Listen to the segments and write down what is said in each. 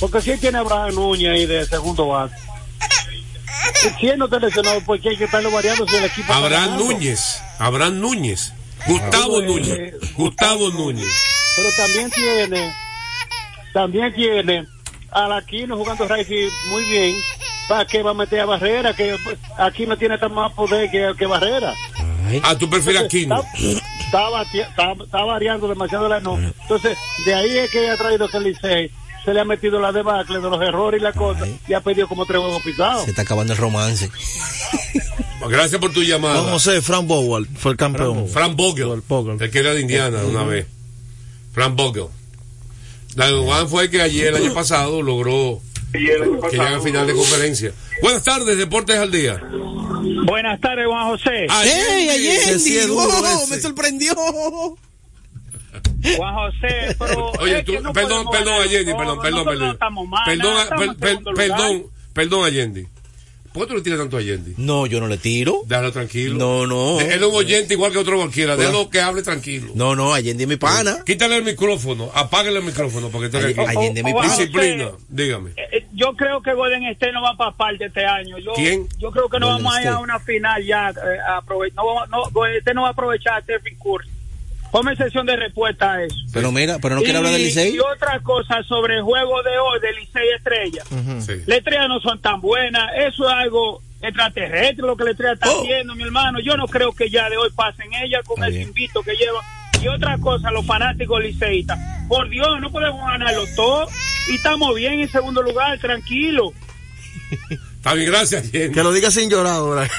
Porque si él tiene a Abraham Núñez ahí de segundo base. Si él no está lesionado, ¿por qué hay que estarlo variando si el equipo está Abraham? Núñez, Abraham Núñez, Gustavo Núñez, Gustavo Núñez. Pero también tiene, también tiene al Aquino jugando Racing muy bien. ¿Para qué va a meter a Barrera? Que aquí no tiene tan más poder que, que Barrera. Ah, tú prefieres Aquino. Está, está, está- está variando demasiado la no. Entonces, de ahí es que ha traído que el Licey se le ha metido la debacle de los errores y la cosa y ha pedido como tres huevos pisados. Se está acabando el romance. Gracias por tu llamada. Juan José, Frank Bowell fue el campeón. Frank Vogel, el que era de Indiana una vez. Frank Vogel. David Juan fue el que ayer, el año pasado, logró que llegue a final de conferencia. Buenas tardes, Deportes al Día. Buenas tardes, Juan José. ¡Ey, Ese sí Allende! es duro ¡Oh, me sorprendió! Juan José, pero. Oye, tú, que no perdón, perdón, Allende, perdón, perdón, perdón. no estamos mal, Perdón, nada, estamos per- en per- segundo lugar. perdón, perdón, Allende. ¿Por qué tú le tiras tanto a Allende? No, yo no le tiro. Déjalo tranquilo. No, no. Él es un oyente igual que otro cualquiera. Déjalo que hable tranquilo. No, no, Allende es mi pana. Quítale el micrófono, apágale el micrófono porque está aquí. Allende es mi pana. Disciplina, dígame. Eh, eh, Yo creo que Golden State no va para parte este año. Yo, ¿Quién? Yo creo que no Golden vamos a ir a una final ya. eh, a no, vamos- no, Golden State no va a aprovechar a Stephen Curry. Ponme sesión de respuesta a eso. Pero mira, pero no quiere hablar del Licey. Y otra cosa sobre el juego de hoy de Licey Estrella. Sí. Las estrellas no son tan buenas. Eso es algo extraterrestre lo que la estrella está Oh. haciendo, mi hermano. Yo no creo que ya de hoy pasen ella con Está ese invito que lleva. Y otra cosa, los fanáticos liceístas. Por Dios, no podemos ganarlo todo. Y estamos bien en segundo lugar, tranquilo. Está bien, gracias, Allende. Que lo diga sin llorar ahora.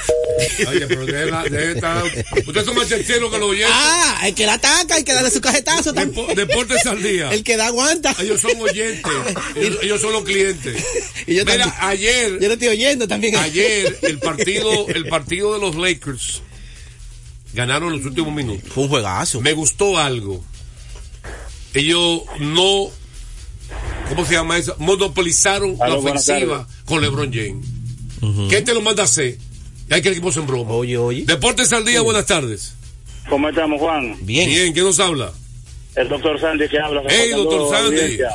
Oye, pero déjela- déjela estar- Usted es un machachero que lo oye. Ah, el que la ataca, hay que darle su cajetazo también. Depo- Deportes al día. El que da aguanta. Ellos son oyentes. Ellos, ellos son los clientes. Y yo Mira, también. ayer, Yo lo estoy oyendo también. ayer el partido, el partido de los Lakers ganaron los últimos minutos. Fue un juegazo. Me gustó algo. Ellos no, ¿cómo se llama eso? Monopolizaron la ofensiva con LeBron James. ¿Qué te lo manda a hacer? Y hay que el equipo se broma. Oye, oye. Deportes al día, buenas tardes. ¿Cómo estamos, Juan? Bien. Bien, ¿quién nos habla? El doctor Sandy que habla. Hey, reportando doctor Sandy. audiencia.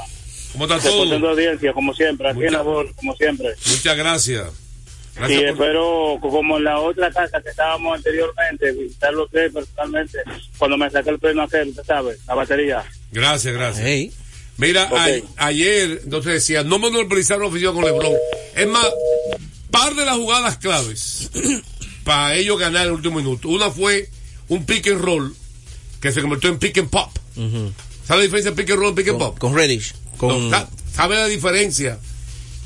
¿Cómo está todo? audiencia, como siempre. Aquí Mucha- en la voz, como siempre. Muchas gracias. Y Gracias por- espero, como en la otra casa que estábamos anteriormente, visitarlo usted personalmente, cuando me saqué el premio aquel, usted sabe, la batería. Gracias, gracias. Hey. Mira, Ok. a- ayer, entonces decía, no monopolizaron la ofensiva con LeBron. Es más, par de las jugadas claves para ellos ganar el último minuto. Una fue un pick and roll que se convirtió en pick and pop. ¿Sabe la diferencia de pick and roll y pick and Con, pop? con Reddish. Con, No, ¿Sabe la diferencia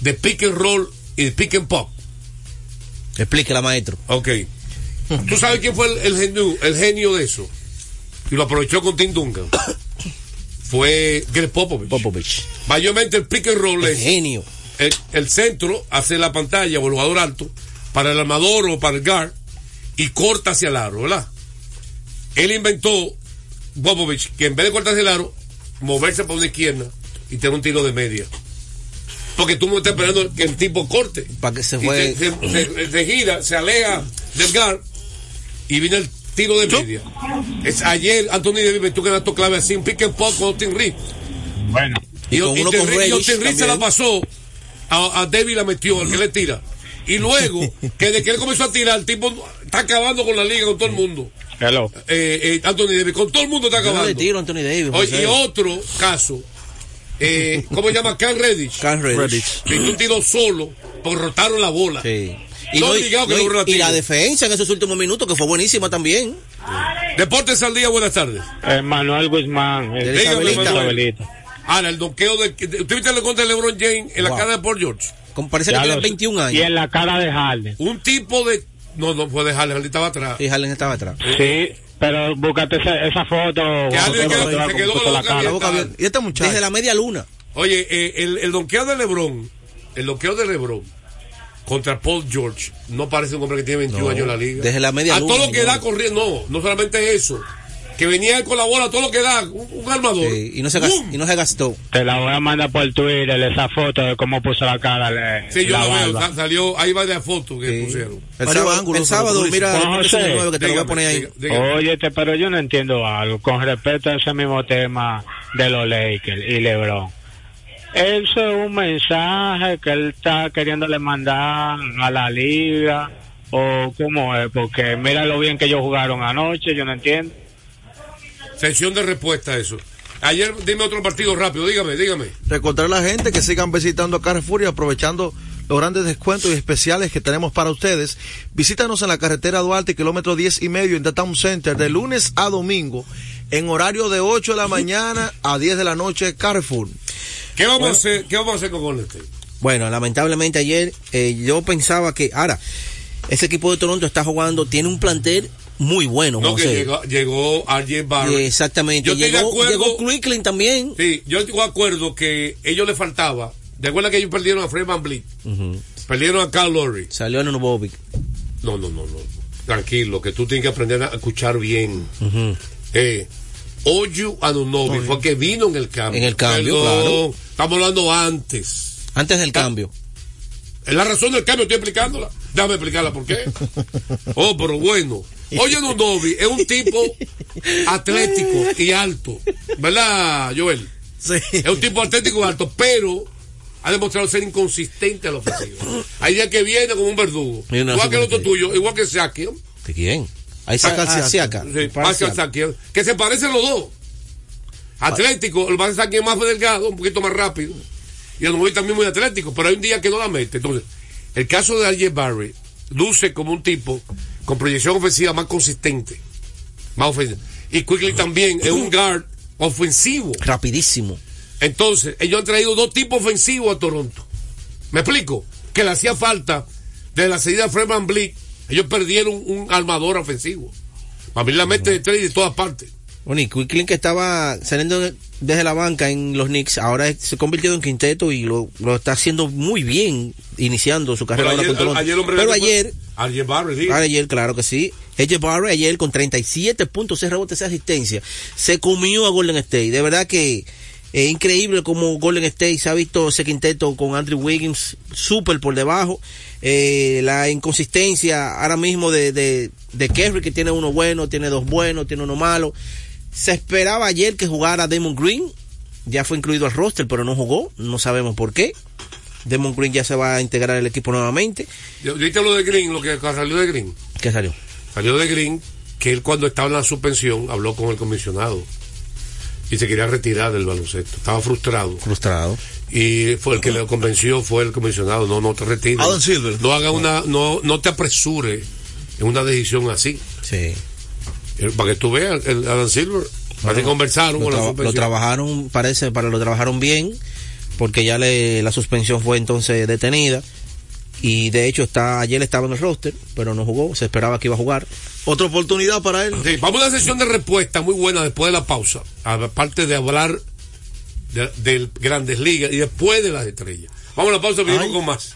de pick and roll y de pick and pop? Explíquela, maestro. Ok. ¿Tú sabes quién fue el, el genio, el genio de eso? Y lo aprovechó con Tim Duncan. Fue Greg Popovich. Popovich. Mayormente el pick and roll El es genio. El, el centro hace la pantalla o el jugador alto para el armador o para el guard y corta hacia el aro, ¿verdad? Él inventó Popovich que en vez de cortar hacia el aro, moverse por una izquierda y tener un tiro de media. Porque tú no estás esperando que el tipo corte. Para que se Y fue. se, se- se- se gira, se aleja del guard y viene el tiro de media. Es ayer Anthony Davis que dato clave así, un pick and pop con Austin Reed. Bueno. Y con uno con Reed- y Reddish Austin Reed se la pasó a, a Davis la metió, el que le tira. Y luego, que de que él comenzó a tirar, el tipo está acabando con la liga, con todo el mundo. Hello. Eh, eh, Anthony Davis, con todo el mundo está Yo no acabando. le tiro Anthony Davis. Oye, y otro caso, eh, ¿cómo se llama? Cal Redditch. Cam Reddish. Reddish. Metió un tiro solo, porque rotaron la bola. Sí. No no, que no, logró la y la defensa en esos últimos minutos, que fue buenísima también. Deportes al día, buenas tardes. Manuel Guzmán. De Dígame, Isabelita. Ahora, el donqueo de. ¿Usted viste el contra de LeBron James en la cara de Paul George? Como parece que tiene 21 Y años. en la cara de Harden. Un tipo de. No, no puede dejarle, Harden estaba atrás. Y Harden estaba atrás. Sí, pero búscate esa, esa foto. Que Harden quedó- se quedó con la abierta. Y este muchacho. Desde la media luna. Oye, eh, el, el donqueo de LeBron, el donqueo de LeBron contra Paul George, no parece un hombre que tiene 21 No, años en la liga. desde la media A luna, todo lo que da corriendo, no, no solamente eso. Que venía la bola, todo lo que da, un, un armador. Sí, y, no se gas- ¡Bum! y no se gastó. Te la voy a mandar por Twitter esa foto de cómo puso la cara. le- Sí, yo la la veo, salió, ahí va de la foto que Sí. pusieron. El El sábado, sábado, el sábado mira, Deportes José, 19, que te lo voy a poner ahí. dígame. Oye, pero yo no entiendo algo con respecto a ese mismo tema de los Lakers y LeBron. eso es un mensaje que él está queriéndole mandar a la liga o cómo es, porque mira lo bien que ellos jugaron anoche, yo no entiendo. Sección de respuesta a eso. Ayer, dime otro partido rápido, dígame, dígame. Recordar a la gente que sigan visitando Carrefour y aprovechando los grandes descuentos y especiales que tenemos para ustedes. Visítanos en la carretera Duarte, kilómetro 10 y medio en Town Center, de lunes a domingo, en horario de 8 de la mañana a 10 de la noche, Carrefour. ¿Qué vamos, a, hacer, ¿qué vamos a hacer con Golden? Bueno, lamentablemente ayer eh, yo pensaba que, ahora, ese equipo de Toronto está jugando, tiene un plantel muy bueno. No, que José. llegó, llegó RJ Barrett. Eh, Exactamente. Yo llegó, acuerdo- llegó Quickling también. Sí, yo de acuerdo que ellos le faltaba. ¿De acuerdo que ellos perdieron a Fred Van? Perdieron a Carl Lowry. Salió en Bobic. No, no, no, no. Tranquilo, que tú tienes que aprender a escuchar bien. Eh, Oyu Anunobi fue que vino en el cambio. En el cambio, claro. Estamos hablando antes. Antes del cambio. Es la razón del cambio, estoy explicándola. Déjame explicarla por qué. Oh, pero bueno. Oye, Anunobi es un tipo atlético y alto. ¿Verdad, Joel? Sí. Es un tipo atlético y alto, pero ha demostrado ser inconsistente a la ofensiva. Hay días que viene como un verdugo. Igual que el otro tuyo, igual que Sakion. ¿De quién? Ahí saca. Siaka. Que se parecen los dos. Atlético, el Sakion es más delgado, un poquito más rápido. Y el Anunobi también muy atlético, pero hay un día que no la mete. Entonces, el caso de RJ Barry luce como un tipo con proyección ofensiva más consistente. Más ofensiva. Y Quickly también es un guard ofensivo. Rapidísimo. Entonces, ellos han traído dos tipos ofensivos a Toronto. ¿Me explico? Que le hacía falta de la salida de Fred Van Vliet. Ellos perdieron un armador ofensivo. Para mí la mete de tres de todas partes. Bueno, y que estaba saliendo de- desde la banca en los Knicks, ahora se ha convertido en quinteto y lo, lo está haciendo muy bien, iniciando su carrera Pero hombre ayer, Ayer Barry, digo. ayer, claro que sí. AJ Barrett ayer con 37 puntos, 6 rebotes, 6 asistencias, se comió a Golden State. De verdad que es increíble como Golden State se ha visto ese quinteto con Andrew Wiggins súper por debajo. Eh, la inconsistencia ahora mismo de, de, de Kerry, que tiene uno bueno, tiene dos buenos, tiene uno malo. Se esperaba ayer que jugara Damon Green, ya fue incluido al roster, pero no jugó, no sabemos por qué. Damon Green ya se va a integrar al equipo nuevamente. ¿Viste lo de Green? Lo que salió de Green. ¿Qué salió? Salió de Green que él cuando estaba en la suspensión habló con el comisionado y se quería retirar del baloncesto. Estaba frustrado. Frustrado. y fue el que le convenció fue el comisionado no no te retires Adam Silver. no haga una no no te apresure en una decisión así Sí. Eh, para que tú veas el Adam Silver así conversaron Lo, con la lo trabajaron, parece, para lo trabajaron bien, porque ya le, la suspensión fue entonces detenida. Y de hecho está, ayer estaba en el roster, pero no jugó, se esperaba que iba a jugar. Otra oportunidad para él. Sí, vamos a una sesión de respuesta muy buena después de la pausa aparte de hablar de, de grandes ligas y después de las estrellas vamos a la pausa venimos con más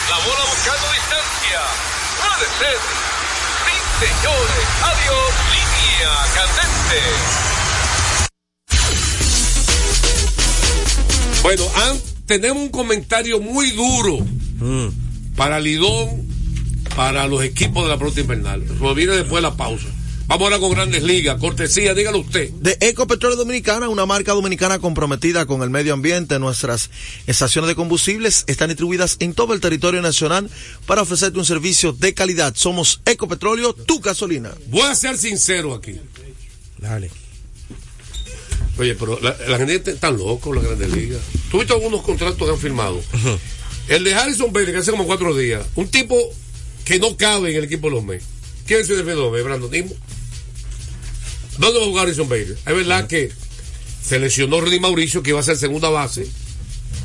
La bola buscando distancia. de sed. Sí, señores. Adiós, línea candente. Bueno, an- tenemos un comentario muy duro para Lidón, para los equipos de la pelota invernal. Eso viene después de la pausa. Vamos ahora con Grandes Ligas. Cortesía, dígalo usted. De Ecopetróleo Dominicana, una marca dominicana comprometida con el medio ambiente. Nuestras estaciones de combustibles están distribuidas en todo el territorio nacional para ofrecerte un servicio de calidad. Somos Ecopetróleo, tu gasolina. Voy a ser sincero aquí. Dale. Oye, pero la, la gente está loco, las grandes ligas. ¿Tú viste algunos contratos que han firmado? El de Harrison Bailey, que hace como cuatro días. Un tipo que no cabe en el equipo de los Mets. ¿Quién es el de los Mets? Brandon Nimo. ¿Dónde va a jugar Harrison Bailey? Es verdad que se lesionó Rudy Mauricio, que iba a ser segunda base.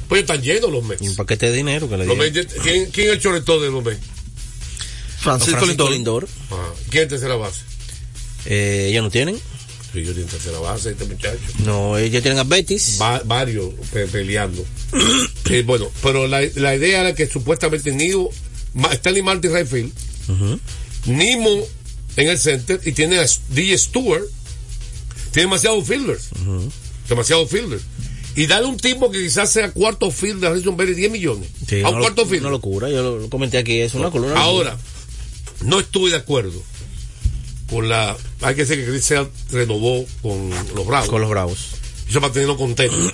Pues están llenos los Mets. Y un paquete de dinero que le Los ¿quién, quién es el choretón de los Mets? Francisco, Francisco Lindor. Lindor. ¿Quién es tercera base? Eh, ellos no tienen. Sí, yo tienen tercera base, este muchacho. No, ellos tienen a Betis. Va- varios pe- peleando. Eh, bueno, pero la, la idea era que supuestamente Nido, Stanley Martin Rayfield, Nimo en el center y tiene a DJ Stewart, tiene demasiados fielders, demasiados fielders. Y darle un tipo que quizás sea cuarto field de Harrison Berry 10 millones. Sí, a un cuarto lo- field. Una locura, yo lo, lo comenté aquí, es una columna. Ahora, no estoy de acuerdo con la. Hay que decir que Chris Sale renovó con los Bravos. Con los Bravos. Eso para tenerlo contento.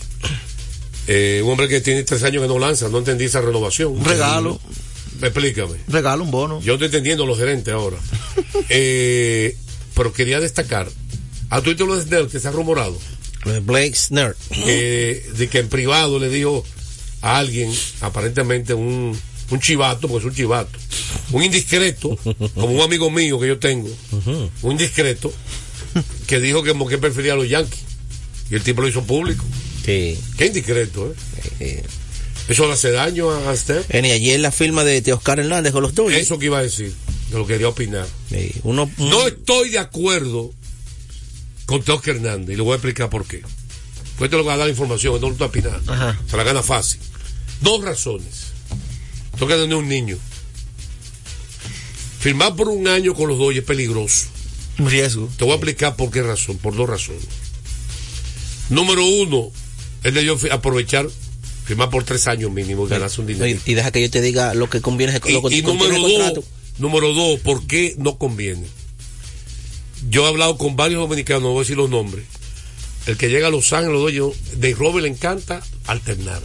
Eh, un hombre que tiene tres años que no lanza, no entendí esa renovación. Un regalo. Explícame. Regalo, un bono. Yo estoy entendiendo los gerentes ahora. Eh, pero quería destacar. A tu lo de Snell, que se ha rumorado. Lo de Blake eh, de que en privado le dijo a alguien, aparentemente un, un chivato, porque es un chivato, un indiscreto, como un amigo mío que yo tengo, un indiscreto, que dijo que, que prefería a los Yankees. Y el tipo lo hizo público. Sí. Qué indiscreto, ¿eh? Eso le hace daño a. Eh, y ayer la firma de, de Oscar Hernández con los Dodgers. Eso que iba a decir, que lo quería opinar. Sí, uno, No estoy de acuerdo con Teoscar Hernández y le voy a explicar por qué. Pues te lo va a dar la información, no lo está. Ajá. Se la gana fácil. Dos razones. Toca tener un niño. Firmar por un año con los dos es peligroso. Un riesgo. Te voy a explicar por qué razón, por dos razones. Número uno, él debió aprovechar, firmar por tres años mínimo y ganarse un dinero. y, y deja que yo te diga lo que conviene. Y, lo que y número dos, número dos, ¿por qué no conviene? Yo he hablado con varios dominicanos, no voy a decir los nombres. El que llega a Los Ángeles, los dueños, de Robert le encanta alternar.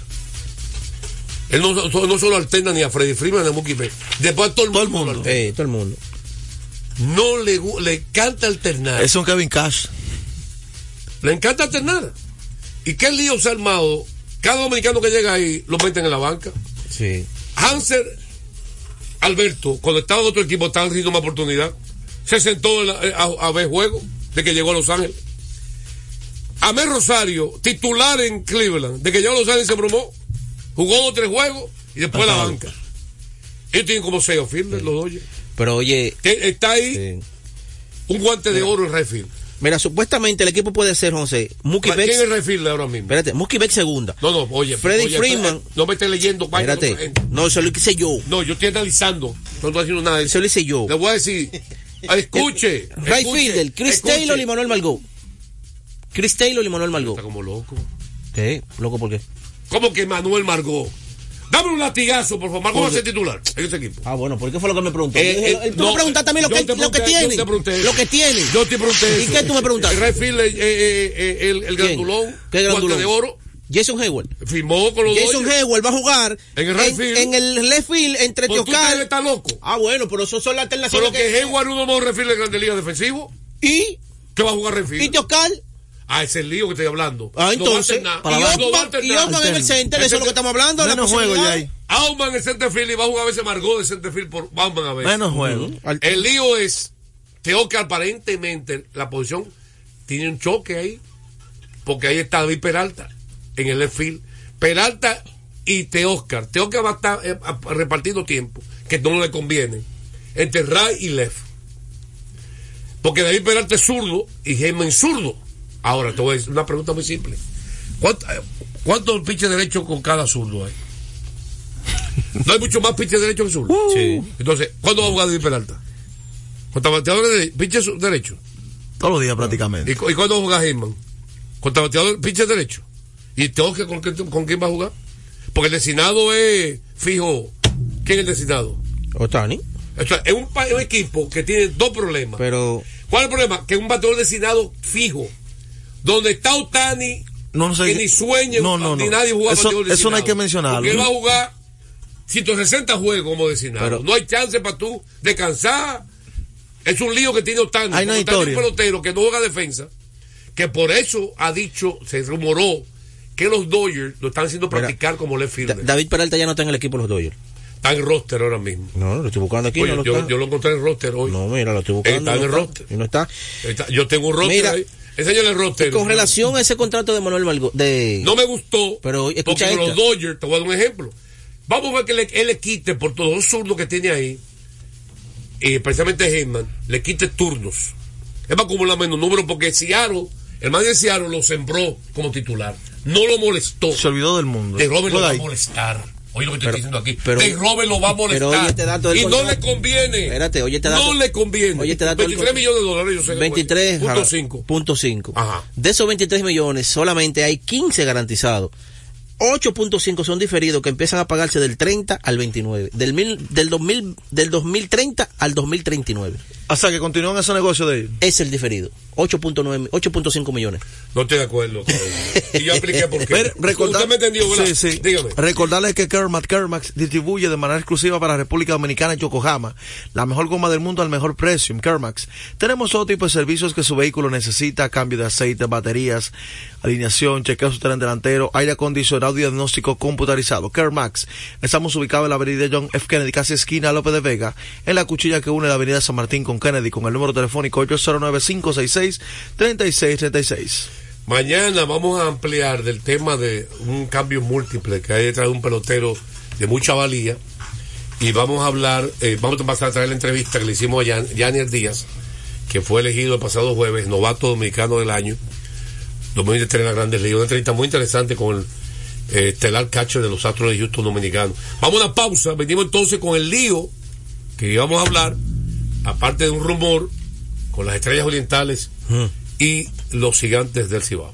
Él no, no- no solo alterna ni a Freddy Freeman ni a Mookie Betts. Después a todo el mundo. Eh, todo el mundo. No le, le encanta alternar. Es un Kevin Cash. Le encanta alternar. ¿Y qué lío se ha armado? Cada dominicano que llega ahí lo meten en la banca. Sí. Hanser Alberto, cuando estaba en otro equipo, estaba haciendo una oportunidad. Se sentó la- eh, a, a ver juego de que llegó a Los Ángeles. Amel Rosario, titular en Cleveland, de que llegó a Los Ángeles se bromó. Jugó tres juegos y después la banca. Ellos tienen como seis fielders, los Dodgers. Pero oye, Está ahí sí. un guante de oro en Redfield. mira, supuestamente el equipo puede ser, José, Mookie ¿Quién es. Redfield ahora mismo? Espérate, Mookie Betts segunda. No, no, oye. Freddy oye, Freeman. No me estés leyendo. no, Espérate. gente. No, eso lo hice yo. No, yo estoy analizando. No estoy haciendo nada de eso. Eso lo hice yo. Le voy a decir. ah, Escuche. Ray Fielder, Chris escuche. Taylor y Manuel Margot. Chris Taylor y Manuel Está Margot. como loco. ¿Qué? ¿Loco por qué? ¿Cómo que Manuel Margot? Dame un latigazo, por favor. Margot va a ser titular en ese equipo. Ah, bueno, ¿por qué fue lo que me preguntó? Eh, eh, él- tú no, me preguntaste a mí lo que, lo que tiene. yo te pregunté Lo que tiene. Yo te pregunté ¿Y eso. qué tú me preguntaste? Ray Fielder, eh, eh, eh, el, el grandulón, ¿Qué grandulón? de oro, Jason Hayward. firmó con los Jason Dodgers. Hayward va a jugar En el en, field. en el left field entre Pues Teoscar. está loco. Ah, bueno, pero eso son las alternativas Pero que Hayward uno no refiere de Grande Liga defensivo. ¿Y? ¿Qué va a jugar ¿Y Redfield? Teoscar? Ah, ese es el lío que estoy hablando. Ah, No va a entonces. alternar. y No va a Oakman- y alternar. Oakman en el center, eso es lo que estamos hablando. de la Menos juego ya ahí. Auman en centerfield y va a jugar a veces Margot de centerfield por Bauman a veces. Menos juego. El lío es, creo que aparentemente la posición tiene un choque ahí, porque ahí está David Peralta en el left field. Peralta y Teoscar. Teoscar va a estar eh, repartiendo tiempo, que no le conviene, entre right y left. Porque David Peralta es zurdo y es zurdo. Ahora te voy a decir una pregunta muy simple. ¿Cuánto- eh, ¿Cuántos pinches derechos con cada zurdo hay? No hay mucho más pitcher derecho que zurdo. Sí. Entonces, ¿cuándo va a jugar David Peralta? Contra bateador de pitcher su- derecho. Todos los días prácticamente. ¿Y, cu- y cuándo va a jugar Heyman? Contra bateador pitcher derecho. ¿Y Toque con, quién- con quién va a jugar? Porque el designado es fijo. ¿Quién es el designado? Otani. O sea, es un, un equipo que tiene dos problemas. Pero ¿Cuál es el problema? Que es un bateador designado fijo. Donde está Otani, No, no sé. que ni sueña, No, no, ni nadie juega Eso- bateador eso no hay que mencionarlo. Porque él va a jugar 160 juegos como designado. Pero- no hay chance para tú descansar. Es un lío que tiene Otani. Hay una Otani es un pelotero que no juega defensa. Que por eso ha dicho, se rumoró que los Dodgers lo están haciendo Mira, practicar como Da- fielder. David Peralta ya no está en el equipo de los Dodgers. Está en roster ahora mismo. No, lo estoy buscando aquí. Oye, no lo yo, lo encontré en roster hoy. No, mira, lo estoy buscando. Está en el roster. Y no está. Está- yo tengo un roster Mira, ahí. Enséñale el roster. Con relación a ese contrato de Manuel Malgo, de No me gustó. Pero escucha porque los esta. Dodgers, te voy a dar un ejemplo. Vamos a ver que le- él le quite por todos los zurdos que tiene ahí, y precisamente Heyman, le quite turnos. Es va a acumular menos números porque Seattle, el man de Seattle lo sembró como titular. No lo molestó. Se olvidó del mundo. De Robert lo va a molestar. Oye lo que estoy Pero- diciendo aquí. pero- de Robert lo va a molestar. pero oye este dato y no contrato. le conviene. Espérate, oye este dato. No le conviene. Oye este dato del 23 contrato. millones de dólares, yo sé. 23 Punto jala- 5. punto cinco. Ajá. De esos 23 millones, solamente hay 15 garantizados. 8.5 son diferidos que empiezan a pagarse del 30 al 29. Del, mil, del, 2000, del 2030 al 2039. O sea, que continúan ese negocio de ellos. Es el diferido. 8.9, 8.5 millones. No estoy de acuerdo. Y yo expliqué por qué. Recordar- Usted me entendió, ¿verdad? Sí, sí. Dígame. Recordarles que Kermax Kermax distribuye de manera exclusiva para República Dominicana y Yokohama la mejor goma del mundo al mejor precio en Kermax. Tenemos todo tipo de servicios que su vehículo necesita, cambio de aceite, baterías, alineación, chequeo su tren delantero, aire acondicionado y diagnóstico computarizado. Kermax. Estamos ubicados en la avenida John F. Kennedy, casi esquina López de Vega, en la cuchilla que une la avenida San Martín con Kennedy, con el número telefónico 809-566-3636. Mañana vamos a ampliar del tema de un cambio múltiple que hay detrás de un pelotero de mucha valía. Y vamos a hablar, eh, vamos a pasar a traer la entrevista que le hicimos a Yanier Díaz, que fue elegido el pasado jueves novato dominicano del año, 2023 en la Grandes Ligas. Una entrevista muy interesante con el eh, estelar catcher de los Astros de Houston dominicano. Vamos a una pausa, venimos entonces con el lío que íbamos a hablar, aparte de un rumor con las estrellas orientales y los gigantes del Cibao.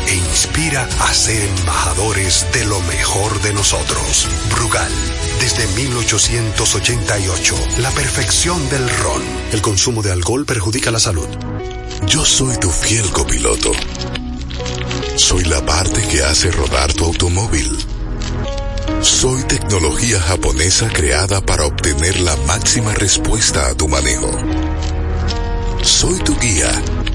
e inspira a ser embajadores de lo mejor de nosotros. Brugal, desde 1888, la perfección del ron. El consumo de alcohol perjudica la salud. Yo soy tu fiel copiloto. Soy la parte que hace rodar tu automóvil. Soy tecnología japonesa creada para obtener la máxima respuesta a tu manejo. Soy tu guía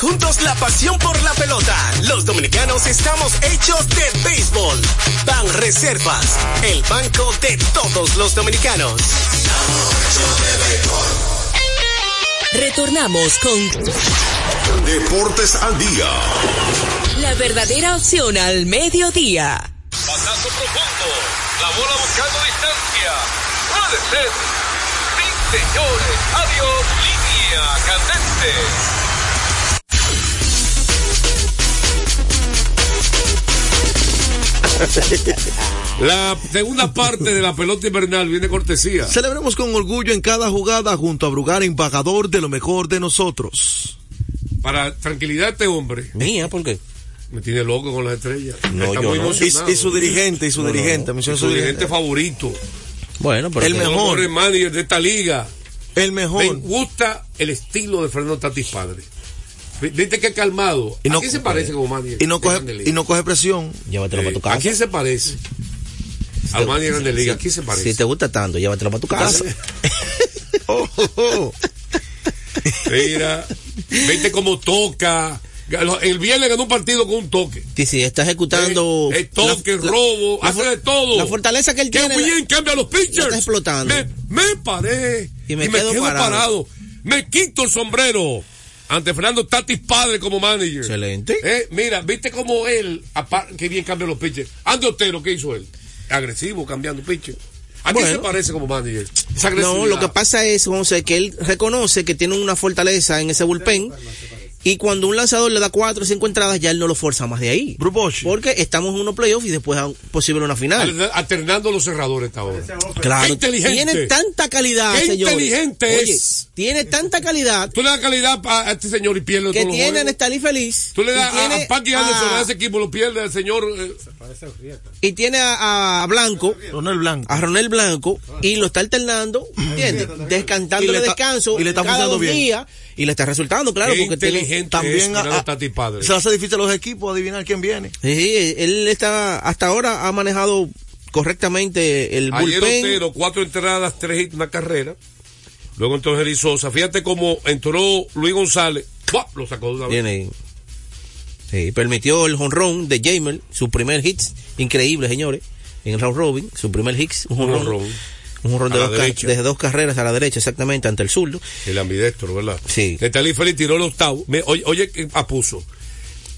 Juntos la pasión por la pelota. Los dominicanos estamos hechos de béisbol. Ban Reservas, el banco de todos los dominicanos. Retornamos con Deportes al día. la verdadera opción al mediodía. Batazo profundo. La bola buscando distancia. Puede ser. Sí, señores. Adiós. Línea candente. La segunda parte de la pelota invernal viene cortesía. Celebremos con orgullo en cada jugada junto a Brugar, embajador de lo mejor de nosotros. Para tranquilidad de este hombre. Mía, ¿por qué? Me tiene loco con las estrellas. No, Está yo muy no. emocionado. Y- y su dirigente, y su dirigente, menciona su su dirigente favorito. Bueno, pero El mejor. mejores managers de esta liga. El mejor. Me gusta el estilo de Fernando Tatis padre. Viste que calmado. Y no- ¿A quién se parece como manager? Y no coge, Grande Liga? y no coge presión. Llévatelo para tu ¿A casa. quién se parece? Al manager de Grande Liga. ¿A quién se parece? Si te gusta tanto, llévatelo para tu casa. Oh, oh, oh. Mira, viste cómo toca. El viernes ganó un partido con un toque. Sí, sí, está ejecutando. Eh, eh, toque, la- robo, la hace de todo. La fortaleza que él Qué tiene. la- bien cambia los pitchers. está explotando. Me, me paré Y y me me, quedo quedo, parado. parado. Me quito el sombrero ante Fernando Tatis padre como manager. Excelente. Eh, mira, viste cómo él, qué bien cambia los pitchers. Andy Otero, ¿qué hizo él? Agresivo, cambiando pitcher. ¿A Bueno. se parece como manager? No, lo que pasa es, José, que él reconoce que tiene una fortaleza en ese bullpen. Y cuando un lanzador le da cuatro o cinco entradas, ya él no lo fuerza más de ahí. Porque estamos en unos playoffs y después a posible una final. Al- Alternando los cerradores esta hora. Claro, Qué inteligente. tiene tanta calidad, Qué señores. inteligente Oye, es. Tiene tanta calidad Tú le das calidad a a este señor y pierde que todos los tiene a juegos. Nestalí feliz. Tú le das y a, a Paqui Anderson, a- a ese equipo, lo pierde al señor. eh, y tiene a, a Blanco, Ronel Blanco. a Ronel Blanco, y lo está alternando, ¿entiendes? Descantándole Y le está- descanso y le está cada funcionando dos bien. días, y le está resultando, claro, Qué porque tiene- inteligente También es a- padre. se hace difícil a los equipos adivinar quién viene. Sí, él está, hasta ahora ha manejado correctamente el Ayer bullpen. Otero, cuatro entradas, tres hits, una carrera. Luego entró Jerry Sosa. Fíjate cómo entró Luis González. ¡buah! Lo sacó de una vez. Viene. Sí, permitió el honrón de Jamer, su primer hit, increíble, señores, en el round robin, su primer hit, un honrón. Un honrón A de dos, derecha. de dos carreras a la derecha, exactamente, ante el zurdo. El ambidestro, ¿verdad? Sí. Netalí Félix tiró el octavo. Me- oye, oye, apuso.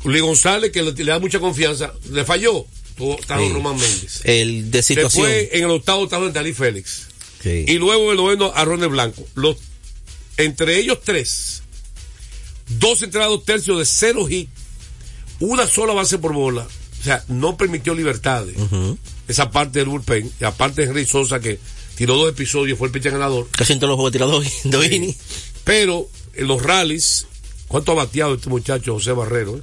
Luis González, que le, le da mucha confianza, le falló. Tuvo, Sí. Román Méndez. El de situación. Después, en el octavo estaba Netalí Félix. Sí. Y luego en el noveno a Ronald Blanco. Los, entre ellos tres, dos entradas tercios de cero hit, una sola base por bola. O sea, no permitió libertades. Esa parte del bullpen. Y aparte de Henry Sosa, que tiró dos episodios, fue el pitcher ganador. Casi en todos los juegos tiró dos, dos innings. Pero en los rallies, ¿cuánto ha bateado este muchacho José Barrero? eh?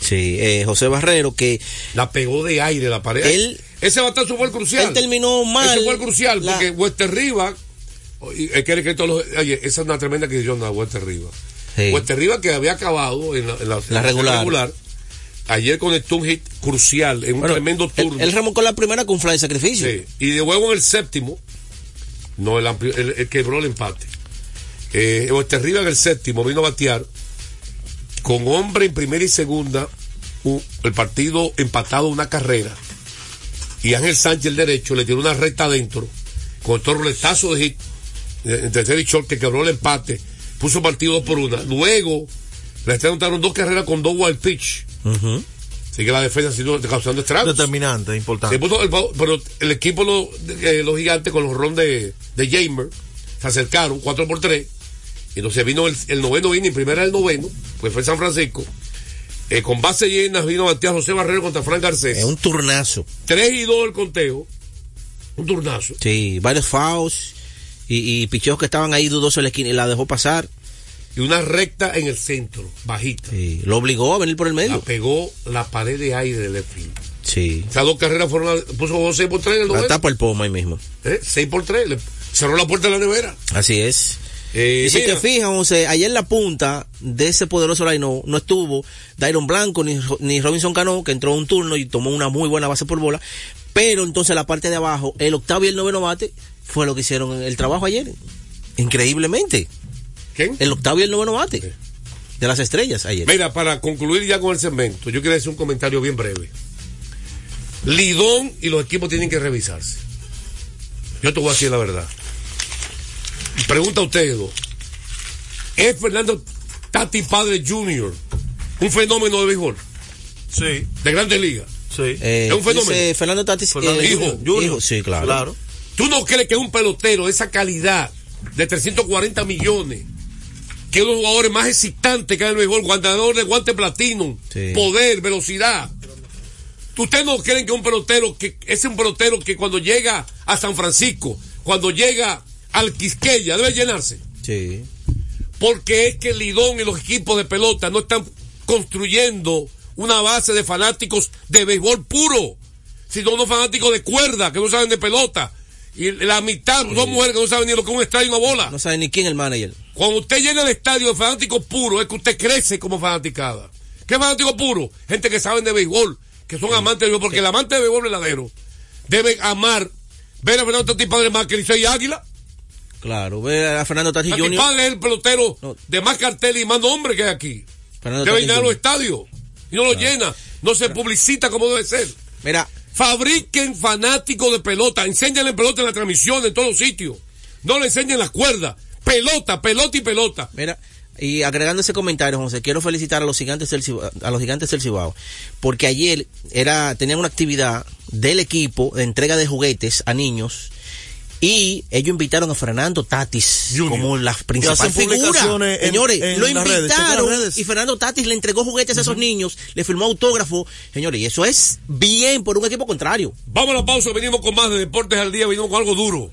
Sí, eh, José Barrero, que La pegó de aire la pared. Él- Ese batazo fue el crucial. él terminó mal. Ese fue el crucial, La- porque Wester Riva, que, que todos los- oye, esa es una tremenda decisión de Wester Riva. Sí. Wester Riva que había acabado en la, en la- en la regular. Ayer conectó un hit crucial en un Bueno, tremendo él, turno. él remolcó la primera con fly de sacrificio. Sí, Y de nuevo en el séptimo, no, el, ampli- el- el quebró el empate. Eh, en el séptimo vino a batear con hombre en primera y segunda, el partido empatado una carrera. Y Ángel Sánchez, el derecho, le tiró una recta adentro, con todo roletazo de hit, eh, en tercer y short, que quebró el empate, puso partido dos por una. Luego, le anotaron dos carreras con dos wild pitch. Así que la defensa ha sido causando estragos. Determinante, importante. Se puso el- pero el equipo, lo- eh, los gigantes, con los ron de, de Jamer, se acercaron 4 por 3. Entonces vino el, el noveno inning, primera del noveno, pues fue San Francisco. Eh, con base llena vino batear José Barrero contra Frank Garcés. Es un turnazo. 3 y 2 el conteo. Un turnazo. Sí, varios fouls y, y picheos que estaban ahí dudosos en la esquina y la dejó pasar. Y una recta en el centro, bajita. Sí, lo obligó a venir por el La medio. pegó la pared de aire del field. Sí. Esas dos carreras fueron, puso 6 por 3 en el La noveno. tapa el pomo ahí mismo. ¿Eh? 6 por 3. Le cerró la puerta de la nevera. Así es. Eh, y si mira, te fijas, José, ayer en la punta de ese poderoso line no, no estuvo Dairon Blanco ni, ni Robinson Cano, que entró un turno y tomó una muy buena base por bola. Pero entonces la parte de abajo, el octavo y el noveno bate, fue lo que hicieron el trabajo ayer. Increíblemente. ¿Quién? El octavo y el noveno bate. De las estrellas ayer. Mira, para concluir ya con el segmento, yo quiero decir un comentario bien breve. Lidón y los equipos tienen que revisarse. Yo te voy a decir la verdad. Pregunta a ustedes dos. ¿Es Fernando Tati Padre Jr. un fenómeno de béisbol? Sí, De grandes ligas. sí. Eh, es un fenómeno. dice Fernando Tatis. Fernando eh, Hijo, Junior. Sí, claro. Claro. ¿Tú no crees que un pelotero de esa calidad de 340 millones? Que es uno de los jugadores más excitantes que hay en el béisbol, guantador de guante platino, Sí. poder, velocidad. ¿Ustedes no creen que un pelotero, que es un pelotero que cuando llega a San Francisco, cuando llega al Quisqueya, debe llenarse? Sí. Porque es que Lidón y los equipos de pelota no están construyendo una base de fanáticos de béisbol puro, sino unos fanáticos de cuerda que no saben de pelota. Y la mitad son mujeres que no saben ni lo que es un estadio y una bola. No sabe ni quién es el manager. Cuando usted llena el estadio de fanáticos puros, es que usted crece como fanaticada. ¿Qué fanático puro? Gente que saben de béisbol, que son amantes de béisbol, porque el amante de béisbol verdadero debe amar, ver a Fernando Tati Padre más que Licey Águila. Claro, ve a Fernando Tati Tati Jr. Padre es el pelotero de más cartel y más nombre que hay aquí. Fernando Debe Tatis llenar Jr. los estadios y no lo llena, no se publicita como debe ser. Mira, Fabriquen fanáticos de pelota, enséñenle pelota en la transmisión, en todos los sitios. No le enseñen las cuerdas. Pelota, pelota y pelota. Mira, y agregando ese comentario, José, quiero felicitar a los gigantes del Cibao, a los gigantes del Cibao, porque ayer era tenían una actividad del equipo de entrega de juguetes a niños y ellos invitaron a Fernando Tatis como la principal hacen figura. publicaciones en- Señores, en lo las las invitaron redes. y Fernando Tatis le entregó juguetes a esos niños, le firmó autógrafo. Señores, y eso es bien por un equipo contrario. Vamos a la pausa, venimos con más de Deportes al Día, venimos con algo duro.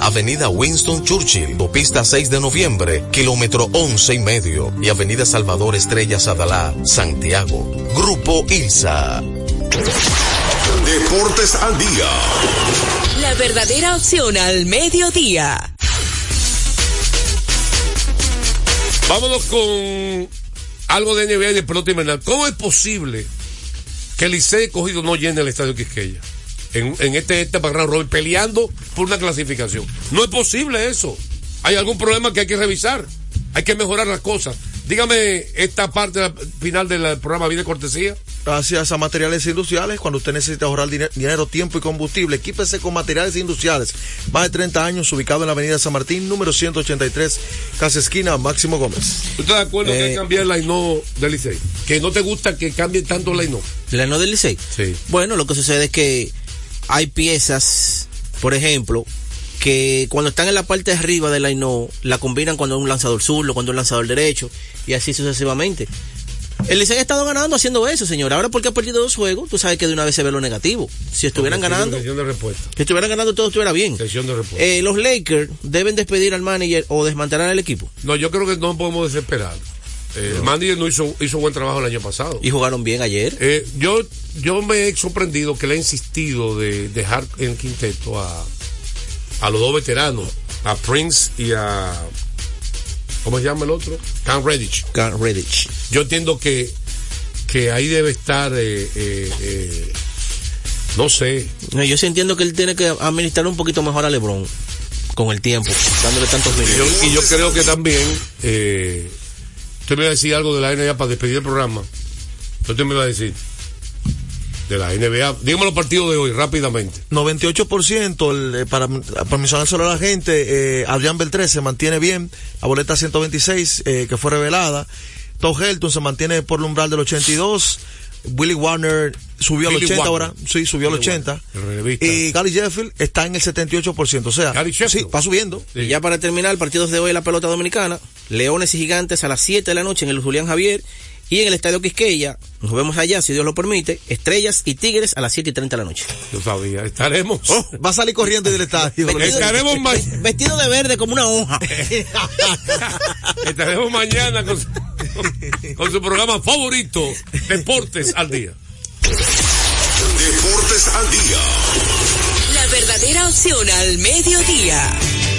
Avenida Winston Churchill, Autopista 6 de Noviembre, kilómetro 11 y medio, y Avenida Salvador Estrellas Adalá, Santiago. Grupo ILSA. Deportes al día. La verdadera opción al mediodía. Vámonos con algo de NBA y de pelota invernal. ¿Cómo es posible que el Licey cogido no llene el estadio Quisqueya? En, en este, este round robin peleando por una clasificación. No es posible eso. Hay algún problema que hay que revisar. Hay que mejorar las cosas. Dígame esta parte la- final del programa Vida y Cortesía. Gracias a materiales industriales, cuando usted necesita ahorrar dine- dinero, tiempo y combustible, equípese con materiales industriales. Más de 30 años, ubicado en la avenida San Martín, número 183, casa esquina, Máximo Gómez. ¿Tú estás de acuerdo que hay Eh, que cambiar el line del Licey? Que no te gusta que cambie tanto el line ¿La no del Licey? Sí. Bueno, lo que sucede es que hay piezas, por ejemplo, que cuando están en la parte de arriba del line la combinan cuando es un lanzador zurdo, cuando es un lanzador derecho, y así sucesivamente. El Licey ha estado ganando haciendo eso, señor. Ahora porque ha perdido dos juegos, tú sabes que de una vez se ve lo negativo. Si estuvieran ganando, de respuesta. si estuvieran ganando todo estuviera bien. Sesión de respuesta. Eh, los Lakers deben despedir al manager o desmantelar el equipo. No, yo creo que no podemos desesperar. Eh, no hizo, hizo buen trabajo el año pasado. Y jugaron bien ayer. Eh, yo, yo me he sorprendido que le ha insistido de dejar en el quinteto a, a los dos veteranos, a Prince y a. ¿Cómo se llama el otro? Cam Redditch. Cam Redditch. Yo entiendo que, que ahí debe estar. eh, eh, eh, no sé. No, Yo sí entiendo que él tiene que administrar un poquito mejor a LeBron con el tiempo, dándole tantos Y minutos. yo, y yo creo que también. Eh, usted me va a decir algo de la NBA para despedir el programa. ¿Qué Usted me va a decir. De la NBA. Dígame los partidos de hoy, rápidamente. 98% el, eh, para, para mencionárselo a la gente, eh, Adrián Beltré se mantiene bien, la boleta 126 eh, que fue revelada, Todd Helton se mantiene por el umbral del 82, Willy Warner subió al Billy 80 Warner. ahora, sí, subió al Billy 80, Warner, el relevista. y Gary Sheffield está en el 78%, o sea, sí, va subiendo. Y ya para terminar, partidos de hoy en la pelota dominicana, Leones y Gigantes a las 7 de la noche en el Julián Javier y en el Estadio Quisqueya, nos vemos allá si Dios lo permite, Estrellas y Tigres a las 7 y 30 de la noche. Yo sabía, estaremos. Va a salir corriendo del estadio. Estaremos, ma- Vestido de verde como una hoja. estaremos mañana con, con su programa favorito, Deportes al Día. Deportes al Día. La verdadera opción al mediodía.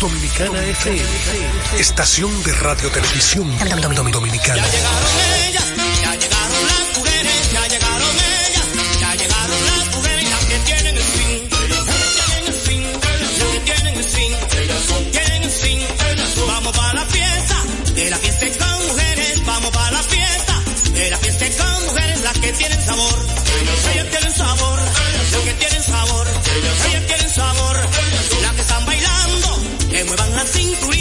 Dominicana FM, estación de radio televisión dominicana. Ya llegaron las mujeres, ya llegaron ellas, ya llegaron las mujeres, las que tienen el swing, tienen el swing, las que tienen el swing, tienen el swing. Vamos para la fiesta, de la fiesta con mujeres, vamos para la fiesta, de la fiesta con mujeres, las que tienen sabor, ellas tienen sabor, las que tienen sabor, ellas tienen cinturita,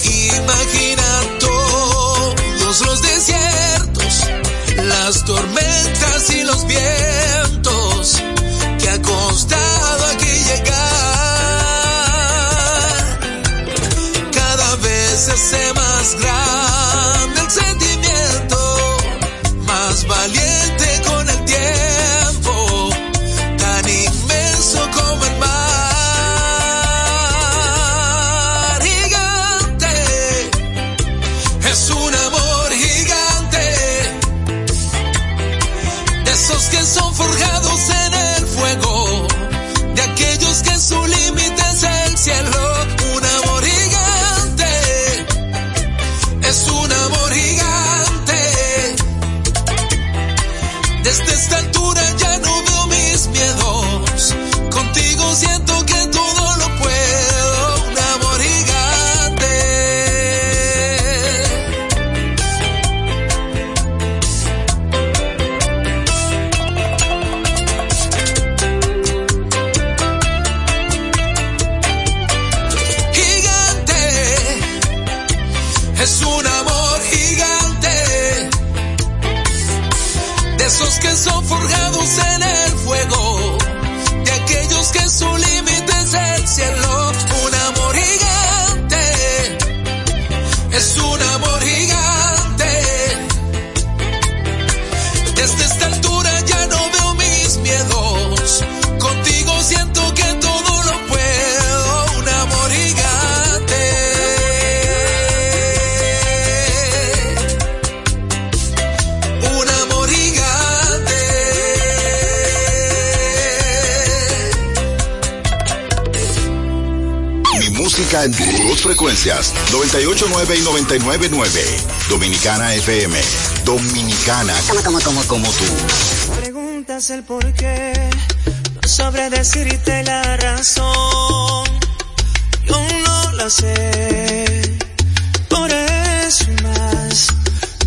imagina todos los desiertos, las tormentas y los vientos que ha costado aquí llegar. Cada vez se más grande. frecuencias, 989 y 999. Dominicana FM. Dominicana. Como, como, como, como tú. Preguntas el por qué. No sabré decirte la razón. Yo no la sé. Por eso más.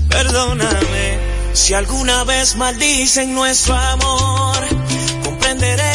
Perdóname. Si alguna vez maldicen nuestro amor, comprenderé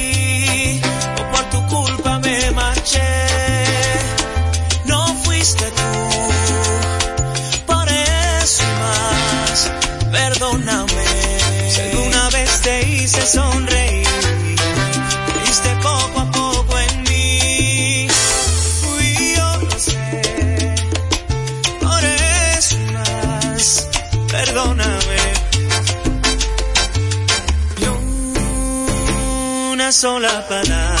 me marché. No fuiste tú. Por eso más, perdóname. Si alguna vez te hice sonreír, viste poco a poco en mí. Fui yo lo sé. Por eso más, perdóname. sola palabra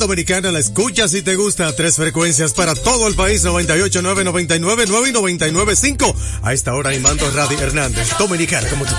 dominicana, la escucha si te gusta. Tres frecuencias para todo el país, 98.9, 99.9 y 99.5. A esta hora Imando Radio Hernández, dominicana como tú.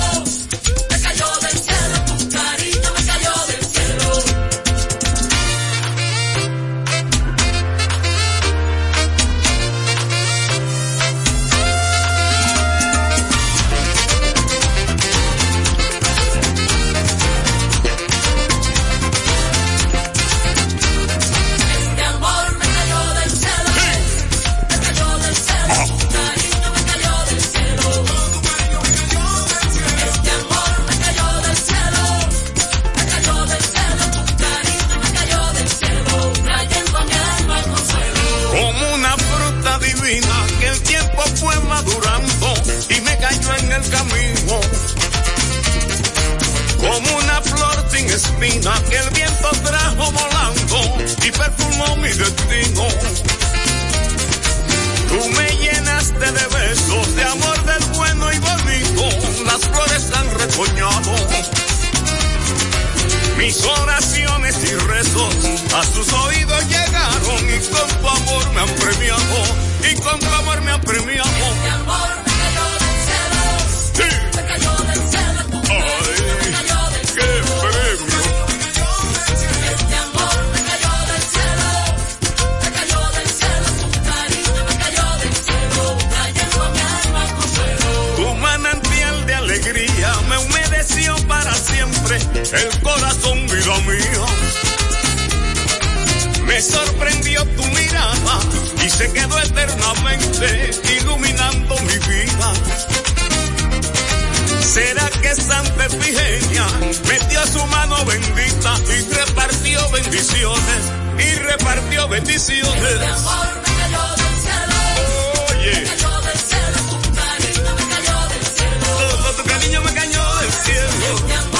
Espina que el viento trajo volando y perfumó mi destino. Tú me llenaste de besos, de amor del bueno y bonito, las flores han retoñado. Mis oraciones y rezos a sus oídos llegaron y con tu amor me han premiado. Y con tu amor me han premiado. El corazón, vida mía. Me sorprendió tu mirada y se quedó eternamente iluminando mi vida. ¿Será que Santa Efigenia metió su mano bendita y repartió bendiciones? Y repartió bendiciones. Este amor me cayó del cielo, Oye. me cayó del cielo, tu cariño me cayó del cielo. Todo tu cariño me cayó del cielo.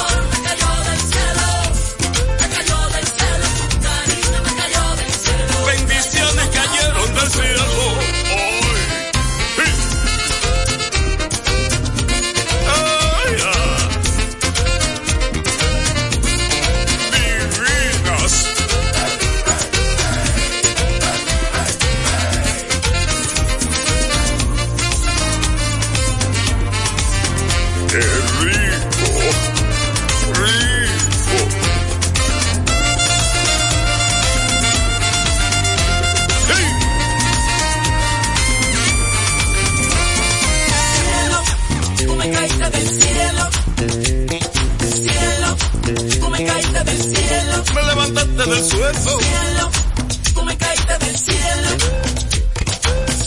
Cielo, tú me caíste del cielo.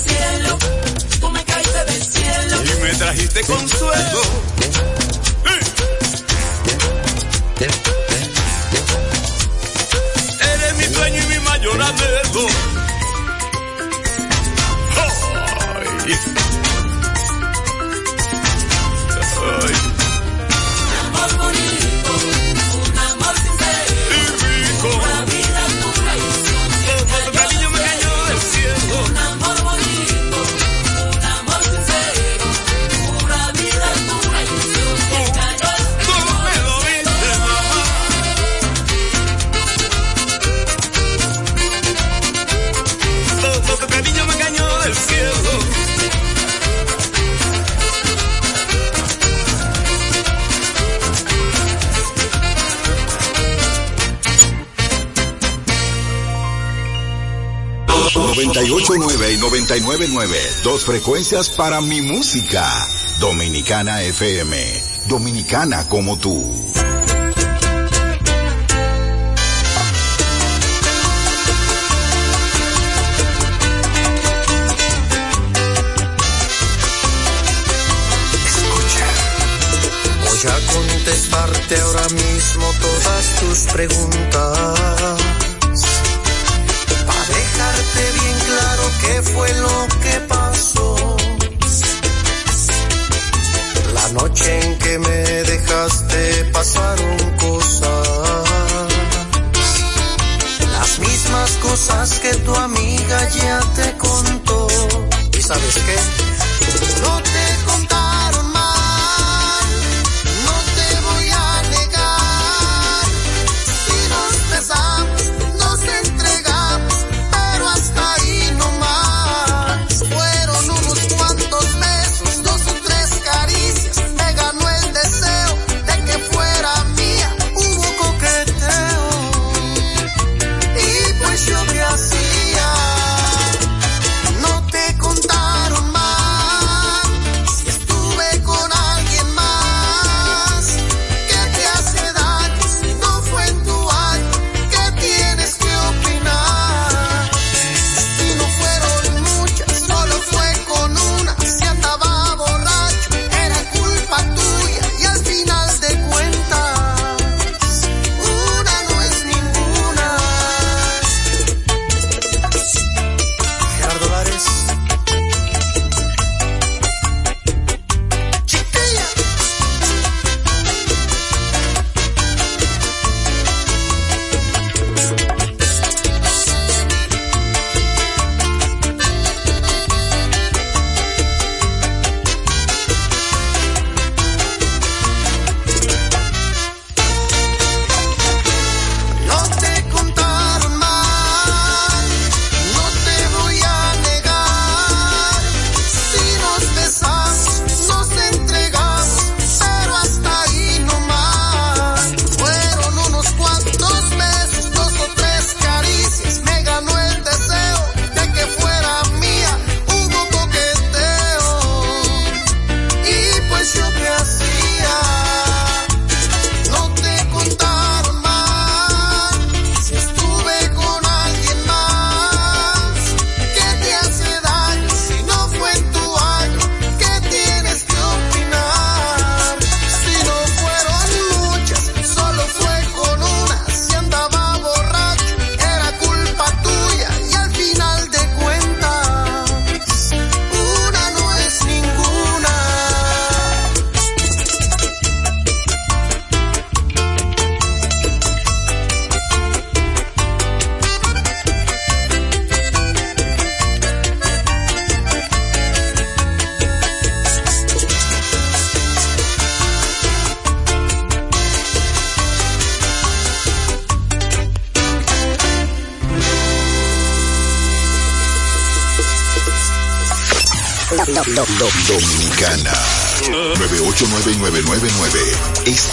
Cielo, tú me caíste del cielo. y me trajiste consuelo. dos frecuencias para mi música. Dominicana FM, dominicana como tú. Escucha. Voy a contestarte ahora mismo todas tus preguntas ¿sabes qué?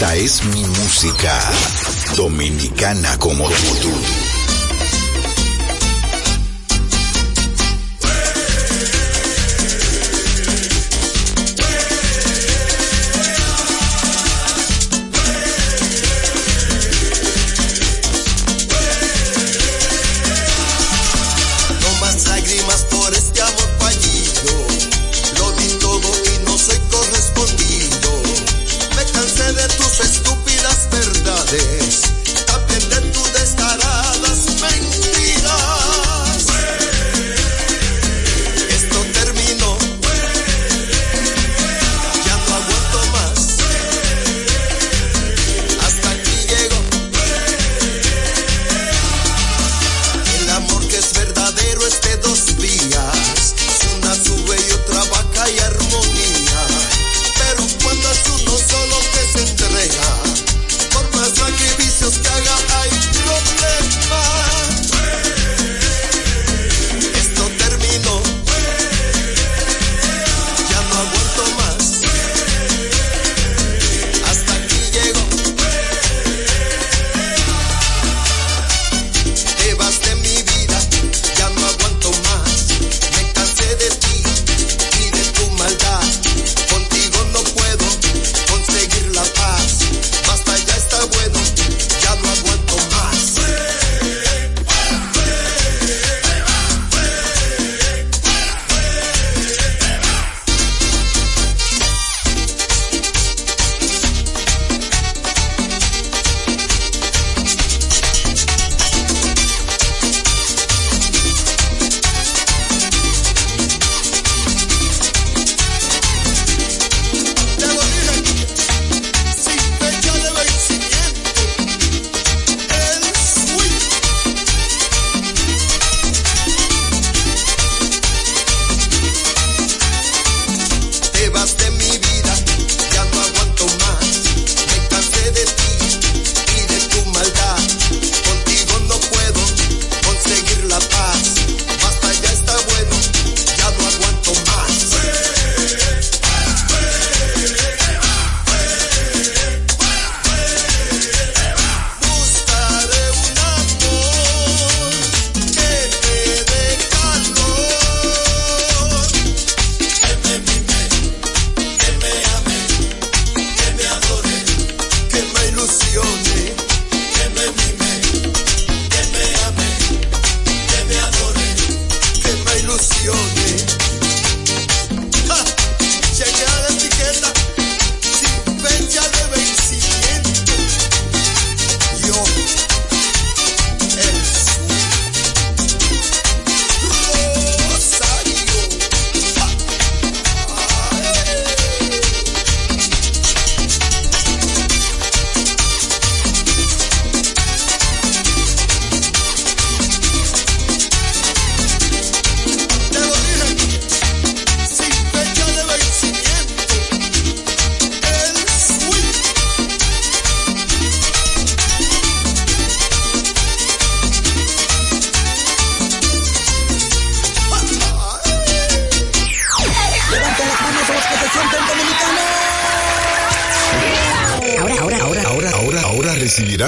Esta es mi música, dominicana como tú.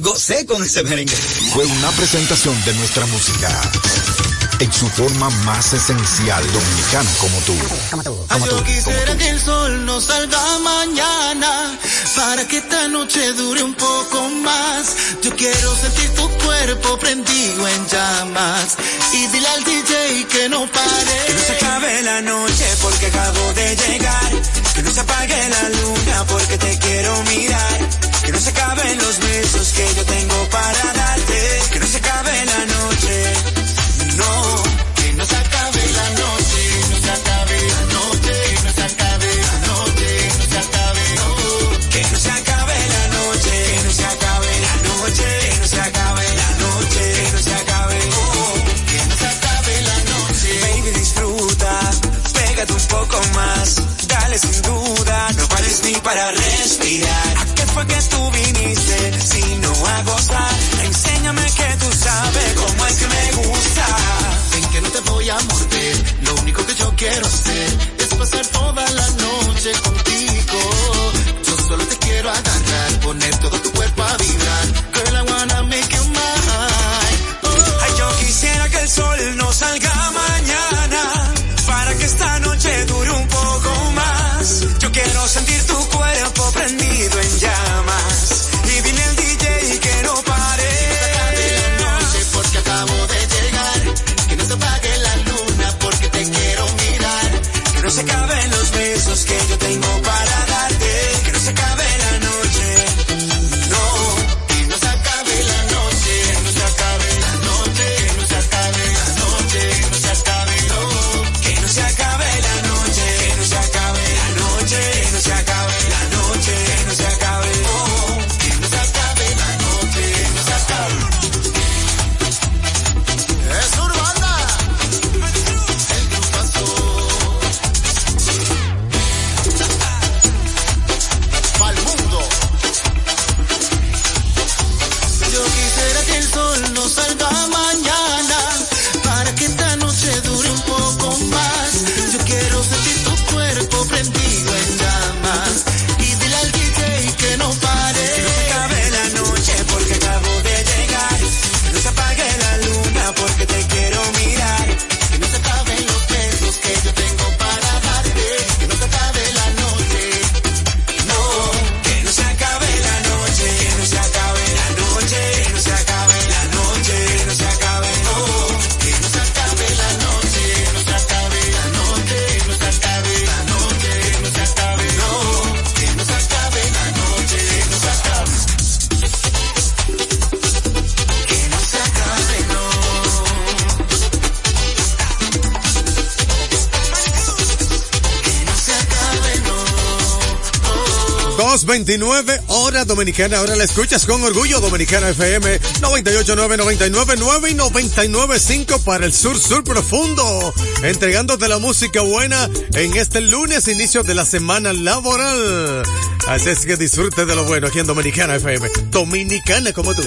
Gocé con ese merengue. Fue una presentación de nuestra música. En su forma más esencial, dominicana como tú. Como tú. Ay, yo quisiera que el sol no salga mañana para que esta noche dure un poco más. Yo quiero sentir tu cuerpo prendido en llamas y dile al DJ que no pare. Que no se acabe la noche porque acabo de llegar. Que no se apague la luna porque te quiero mirar. Que no se acaben los besos que yo tengo para darte. Que no se acabe la noche. No, que no se acabe la noche. No se acabe la noche. Que no se acabe la noche. No se acabe, no. Que no se acabe la noche. Que no se acabe la noche. Que no se acabe la noche. No se acabe, oh. Que no se acabe la noche. Baby, disfruta. Pégate un poco más. Dale sin duda. No pares ni para respirar que tú viniste, sino a gozar. Enséñame que tú sabes cómo es que me gusta. En que no te voy a morder, lo único que yo quiero hacer es pasar toda la noche contigo. Yo solo te quiero agarrar, poner todo tu 29 horas dominicana. Ahora la escuchas con orgullo. Dominicana FM 989, 99, 9 y 99, 5 para el sur, sur profundo. Entregándote la música buena en este lunes, inicio de la semana laboral. Así es que disfrute de lo bueno aquí en Dominicana FM. Dominicana como tú.